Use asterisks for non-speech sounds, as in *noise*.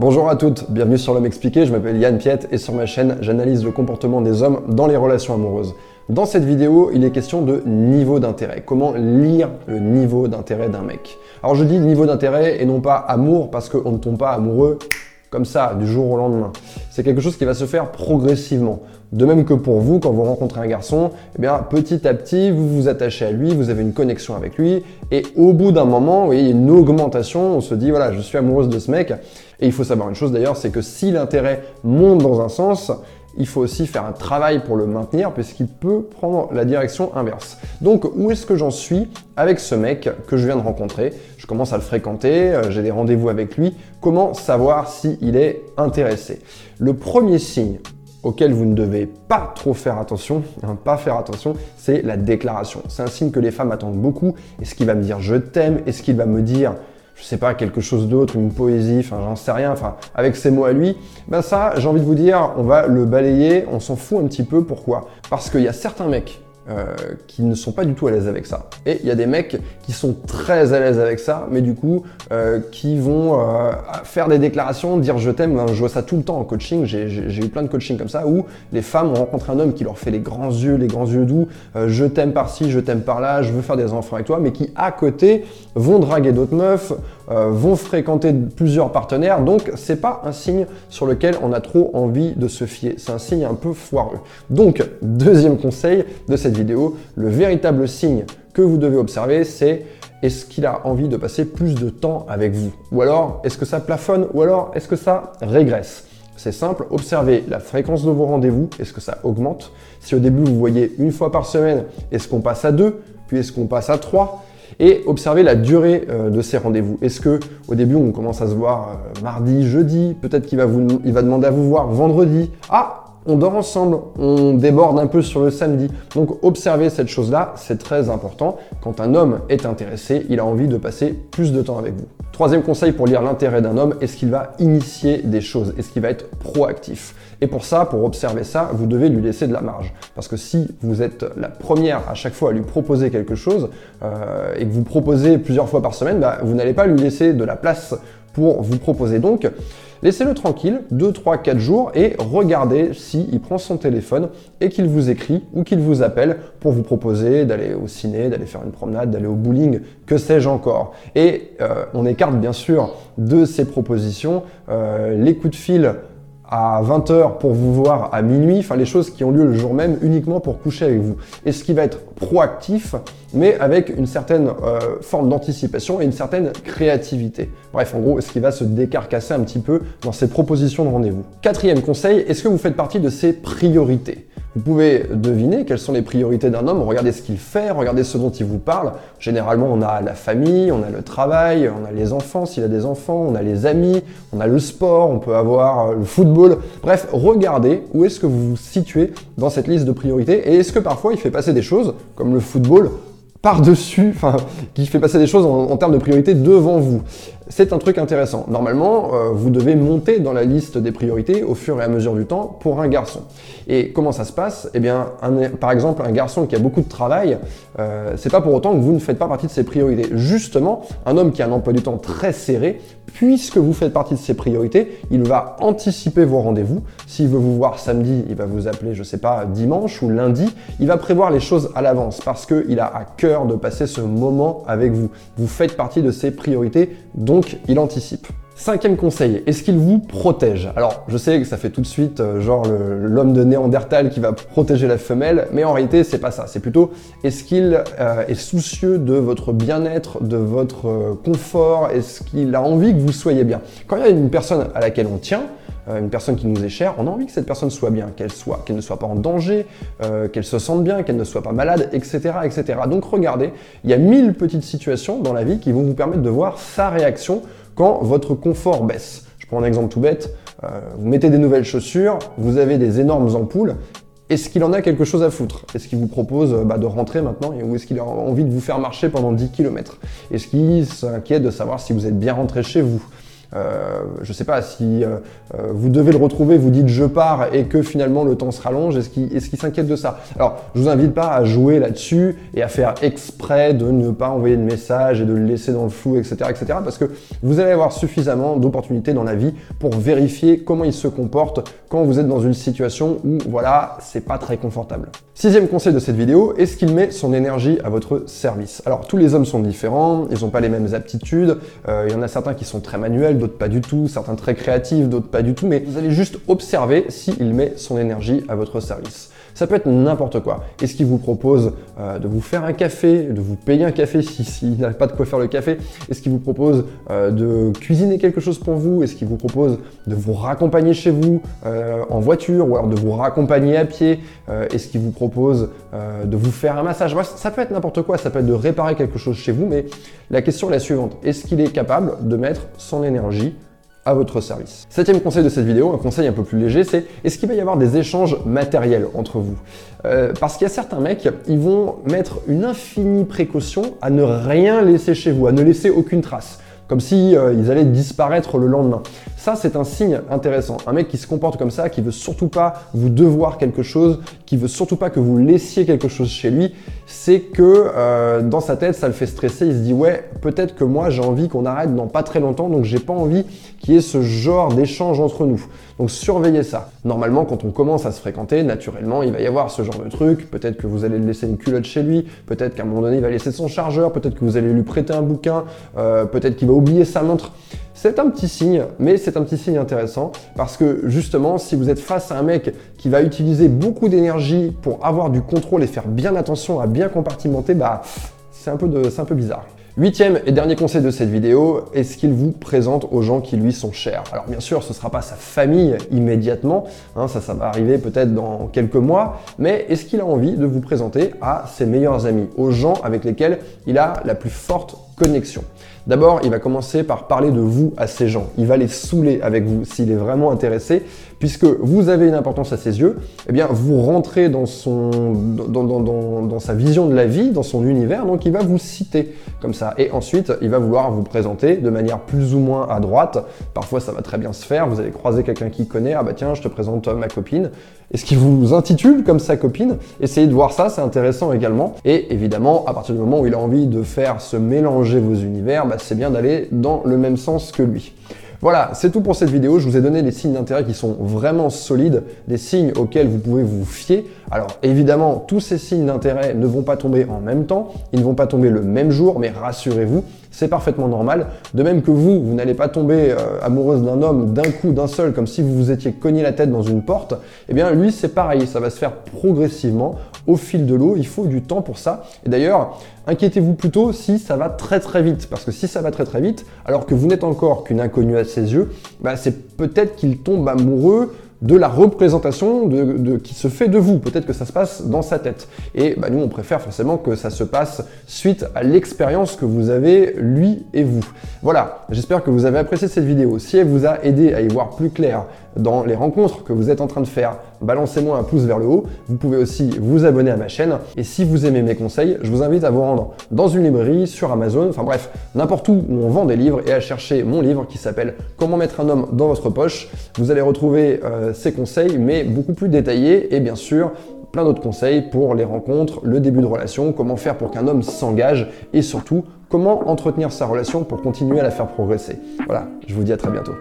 Bonjour à toutes, bienvenue sur L'Homme Expliqué, je m'appelle Yann Piette et sur ma chaîne j'analyse le comportement des hommes dans les relations amoureuses. Dans cette vidéo, il est question de niveau d'intérêt, comment lire le niveau d'intérêt d'un mec? Alors je dis niveau d'intérêt et non pas amour parce qu'on ne tombe pas amoureux comme ça, du jour au lendemain. C'est quelque chose qui va se faire progressivement. De même que pour vous, quand vous rencontrez un garçon, eh bien, petit à petit, vous vous attachez à lui, vous avez une connexion avec lui, et au bout d'un moment, vous voyez, une augmentation, on se dit, voilà, je suis amoureuse de ce mec. Et il faut savoir une chose d'ailleurs, c'est que si l'intérêt monte dans un sens, il faut aussi faire un travail pour le maintenir puisqu'il peut prendre la direction inverse. Donc où est-ce que j'en suis avec ce mec que je viens de rencontrer? Je commence à le fréquenter, euh, j'ai des rendez-vous avec lui. Comment savoir s'il est intéressé? Le premier signe auquel vous ne devez pas trop faire attention, hein, pas faire attention, c'est la déclaration. C'est un signe que les femmes attendent beaucoup. Est-ce qu'il va me dire je t'aime Est-ce qu'il va me dire je sais pas, quelque chose d'autre, une poésie, enfin j'en sais rien, enfin avec ces mots à lui, ben ça, j'ai envie de vous dire, on va le balayer, on s'en fout un petit peu. Pourquoi? Parce qu'il y a certains mecs euh, qui ne sont pas du tout à l'aise avec ça. Et il y a des mecs qui sont très à l'aise avec ça, mais du coup, euh, qui vont euh, faire des déclarations, dire je t'aime. je vois ça tout le temps en coaching. J'ai eu plein de coaching comme ça où les femmes ont rencontré un homme qui leur fait les grands yeux, les grands yeux doux, je t'aime par-ci, je t'aime par-là, je veux faire des enfants avec toi, mais qui à côté vont draguer d'autres meufs, vont fréquenter plusieurs partenaires. Donc, c'est pas un signe sur lequel on a trop envie de se fier. C'est un signe un peu foireux. Donc, deuxième conseil de cette vidéo, le véritable signe que vous devez observer, c'est est-ce qu'il a envie de passer plus de temps avec vous? Ou alors, est-ce que ça plafonne? Ou alors, est-ce que ça régresse? C'est simple, observez la fréquence de vos rendez-vous, est-ce que ça augmente? Si au début vous voyez une fois par semaine, est-ce qu'on passe à deux? Puis est-ce qu'on passe à trois? Et observez la durée euh, de ces rendez-vous. Est-ce que au début on commence à se voir euh, mardi, jeudi, peut-être qu'il va vous il va demander à vous voir vendredi. Ah, on dort ensemble, on déborde un peu sur le samedi. Donc observez cette chose-là, c'est très important. Quand un homme est intéressé, il a envie de passer plus de temps avec vous. Troisième conseil pour lire l'intérêt d'un homme, est-ce qu'il va initier des choses? Est-ce qu'il va être proactif? Et pour ça, pour observer ça, vous devez lui laisser de la marge. Parce que si vous êtes la première à chaque fois à lui proposer quelque chose euh, et que vous proposez plusieurs fois par semaine, bah, vous n'allez pas lui laisser de la place pour vous proposer. Donc, Laissez-le tranquille 2, 3, 4 jours et regardez s'il prend son téléphone et qu'il vous écrit ou qu'il vous appelle pour vous proposer d'aller au ciné, d'aller faire une promenade, d'aller au bowling, que sais-je encore. Et euh, on écarte bien sûr de ces propositions euh, les coups de fil à 20h pour vous voir à minuit, enfin les choses qui ont lieu le jour même uniquement pour coucher avec vous. Et ce qui va être proactif, mais avec une certaine euh, forme d'anticipation et une certaine créativité. Bref, en gros, ce qui va se décarcasser un petit peu dans ces propositions de rendez-vous. Quatrième conseil, est-ce que vous faites partie de ces priorités? Vous pouvez deviner quelles sont les priorités d'un homme, regardez ce qu'il fait, regardez ce dont il vous parle. Généralement, on a la famille, on a le travail, on a les enfants s'il a des enfants, on a les amis, on a le sport, on peut avoir euh, le football. Bref, regardez où est-ce que vous vous situez dans cette liste de priorités et est-ce que parfois il fait passer des choses, comme le football, par-dessus, enfin, qui fait passer des choses en, termes de priorité devant vous. C'est un truc intéressant. Normalement, euh, vous devez monter dans la liste des priorités au fur et à mesure du temps pour un garçon. Et comment ça se passe? Eh bien, par exemple, un garçon qui a beaucoup de travail, euh, c'est pas pour autant que vous ne faites pas partie de ses priorités. Justement, un homme qui a un emploi du temps très serré, puisque vous faites partie de ses priorités, il va anticiper vos rendez-vous. S'il veut vous voir samedi, il va vous appeler, je sais pas, dimanche ou lundi. Il va prévoir les choses à l'avance parce qu'il a à cœur de passer ce moment avec vous. Vous faites partie de ses priorités, donc il anticipe. Cinquième conseil, est-ce qu'il vous protège? Alors, je sais que ça fait tout de suite euh, genre l'homme de Néandertal qui va protéger la femelle, mais en réalité, c'est pas ça. C'est plutôt est-ce qu'il euh, est soucieux de votre bien-être, de votre euh, confort? Est-ce qu'il a envie que vous soyez bien? Quand il y a une personne à laquelle on tient, une personne qui nous est chère, on a envie que cette personne soit bien, qu'elle soit, qu'elle ne soit pas en danger, qu'elle se sente bien, qu'elle ne soit pas malade, etc., etc. Donc regardez, il y a mille petites situations dans la vie qui vont vous permettre de voir sa réaction quand votre confort baisse. Je prends un exemple tout bête. Euh, vous mettez des nouvelles chaussures, vous avez des énormes ampoules. Est-ce qu'il en a quelque chose à foutre? Est-ce qu'il vous propose bah, de rentrer maintenant ou est-ce qu'il a envie de vous faire marcher pendant 10 km Est-ce qu'il s'inquiète de savoir si vous êtes bien rentré chez vous? Euh, je sais pas, si euh, euh, vous devez le retrouver, vous dites je pars et que finalement le temps se rallonge, est-ce qu'il est s'inquiète de ça? Alors, je vous invite pas à jouer là-dessus et à faire exprès de ne pas envoyer de message et de le laisser dans le flou, etc., etc., parce que vous allez avoir suffisamment d'opportunités dans la vie pour vérifier comment il se comporte quand vous êtes dans une situation où, voilà, c'est pas très confortable. Sixième conseil de cette vidéo, est-ce qu'il met son énergie à votre service? Alors, tous les hommes sont différents, ils n'ont pas les mêmes aptitudes, il y en a certains qui sont très manuels, d'autres pas du tout, certains très créatifs, d'autres pas du tout, mais vous allez juste observer s'il met son énergie à votre service. Ça peut être n'importe quoi. Est-ce qu'il vous propose euh, de vous faire un café, de vous payer un café s'il *laughs* si, n'a pas de quoi faire le café Est-ce qu'il vous propose euh, de cuisiner quelque chose pour vous Est-ce qu'il vous propose de vous raccompagner chez vous euh, en voiture ou alors de vous raccompagner à pied Est-ce qu'il vous propose de vous faire un massage Ça peut être n'importe quoi, ça peut être de réparer quelque chose chez vous, mais la question est la suivante. Est-ce qu'il est capable de mettre son énergie à votre service. Septième conseil de cette vidéo, un conseil un peu plus léger, c'est est-ce qu'il va y avoir des échanges matériels entre vous? Euh, Parce qu'il y a certains mecs, ils vont mettre une infinie précaution à ne rien laisser chez vous, à ne laisser aucune trace comme si euh, ils allaient disparaître le lendemain. Ça, c'est un signe intéressant. Un mec qui se comporte comme ça, qui veut surtout pas vous devoir quelque chose, qui veut surtout pas que vous laissiez quelque chose chez lui, c'est que euh, dans sa tête, ça le fait stresser. Il se dit ouais, peut-être que moi j'ai envie qu'on arrête dans pas très longtemps, donc j'ai pas envie qu'il y ait ce genre d'échange entre nous. Donc surveillez ça. Normalement, quand on commence à se fréquenter, naturellement, il va y avoir ce genre de truc. Peut-être que vous allez laisser une culotte chez lui, peut-être qu'à un moment donné, il va laisser son chargeur, peut-être que vous allez lui prêter un bouquin, euh, peut-être qu'il va oublier sa montre. C'est un petit signe, mais c'est un petit signe intéressant parce que justement, si vous êtes face à un mec qui va utiliser beaucoup d'énergie pour avoir du contrôle et faire bien attention à bien compartimenter, bah c'est un, peu un peu bizarre. Huitième et dernier conseil de cette vidéo, est-ce qu'il vous présente aux gens qui lui sont chers? Alors bien sûr, ce ne sera pas sa famille immédiatement, hein, ça, ça va arriver peut-être dans quelques mois, mais est-ce qu'il a envie de vous présenter à ses meilleurs amis, aux gens avec lesquels il a la plus forte D'abord, il va commencer par parler de vous à ces gens. Il va les saouler avec vous s'il est vraiment intéressé, puisque vous avez une importance à ses yeux. Eh bien, vous rentrez dans son, dans, sa vision de la vie, dans son univers, donc il va vous citer comme ça. Et ensuite, il va vouloir vous présenter de manière plus ou moins à droite. Parfois, ça va très bien se faire. Vous allez croiser quelqu'un qui connaît. Ah bah tiens, je te présente ma copine. Est-ce qu'il vous intitule comme sa copine Essayez de voir ça, c'est intéressant également. Et évidemment, à partir du moment où il a envie de faire se mélanger vos univers, bah, c'est bien d'aller dans le même sens que lui. Voilà, c'est tout pour cette vidéo. Je vous ai donné des signes d'intérêt qui sont vraiment solides, des signes auxquels vous pouvez vous fier. Alors évidemment, tous ces signes d'intérêt ne vont pas tomber en même temps, ils ne vont pas tomber le même jour, mais rassurez-vous, c'est parfaitement normal. De même que vous, vous n'allez pas tomber euh, amoureuse d'un homme d'un coup, d'un seul, comme si vous vous étiez cogné la tête dans une porte. Eh bien, lui, c'est pareil, ça va se faire progressivement au fil de l'eau. Il faut du temps pour ça. Et d'ailleurs, inquiétez-vous plutôt si ça va très très vite, parce que si ça va très très vite, alors que vous n'êtes encore qu'une inconnue à ses yeux, bah, c'est peut-être qu'il tombe amoureux de la représentation de, qui se fait de vous. Peut-être que ça se passe dans sa tête. Et bah, nous, on préfère forcément que ça se passe suite à l'expérience que vous avez, lui et vous. Voilà, j'espère que vous avez apprécié cette vidéo. Si elle vous a aidé à y voir plus clair dans les rencontres que vous êtes en train de faire, balancez-moi un pouce vers le haut. Vous pouvez aussi vous abonner à ma chaîne. Et si vous aimez mes conseils, je vous invite à vous rendre dans une librairie, sur Amazon, enfin bref, n'importe où où on vend des livres et à chercher mon livre qui s'appelle Comment mettre un homme dans votre poche. Vous allez retrouver euh, ces conseils, mais beaucoup plus détaillés et bien sûr plein d'autres conseils pour les rencontres, le début de relation, comment faire pour qu'un homme s'engage et surtout comment entretenir sa relation pour continuer à la faire progresser. Voilà, je vous dis à très bientôt.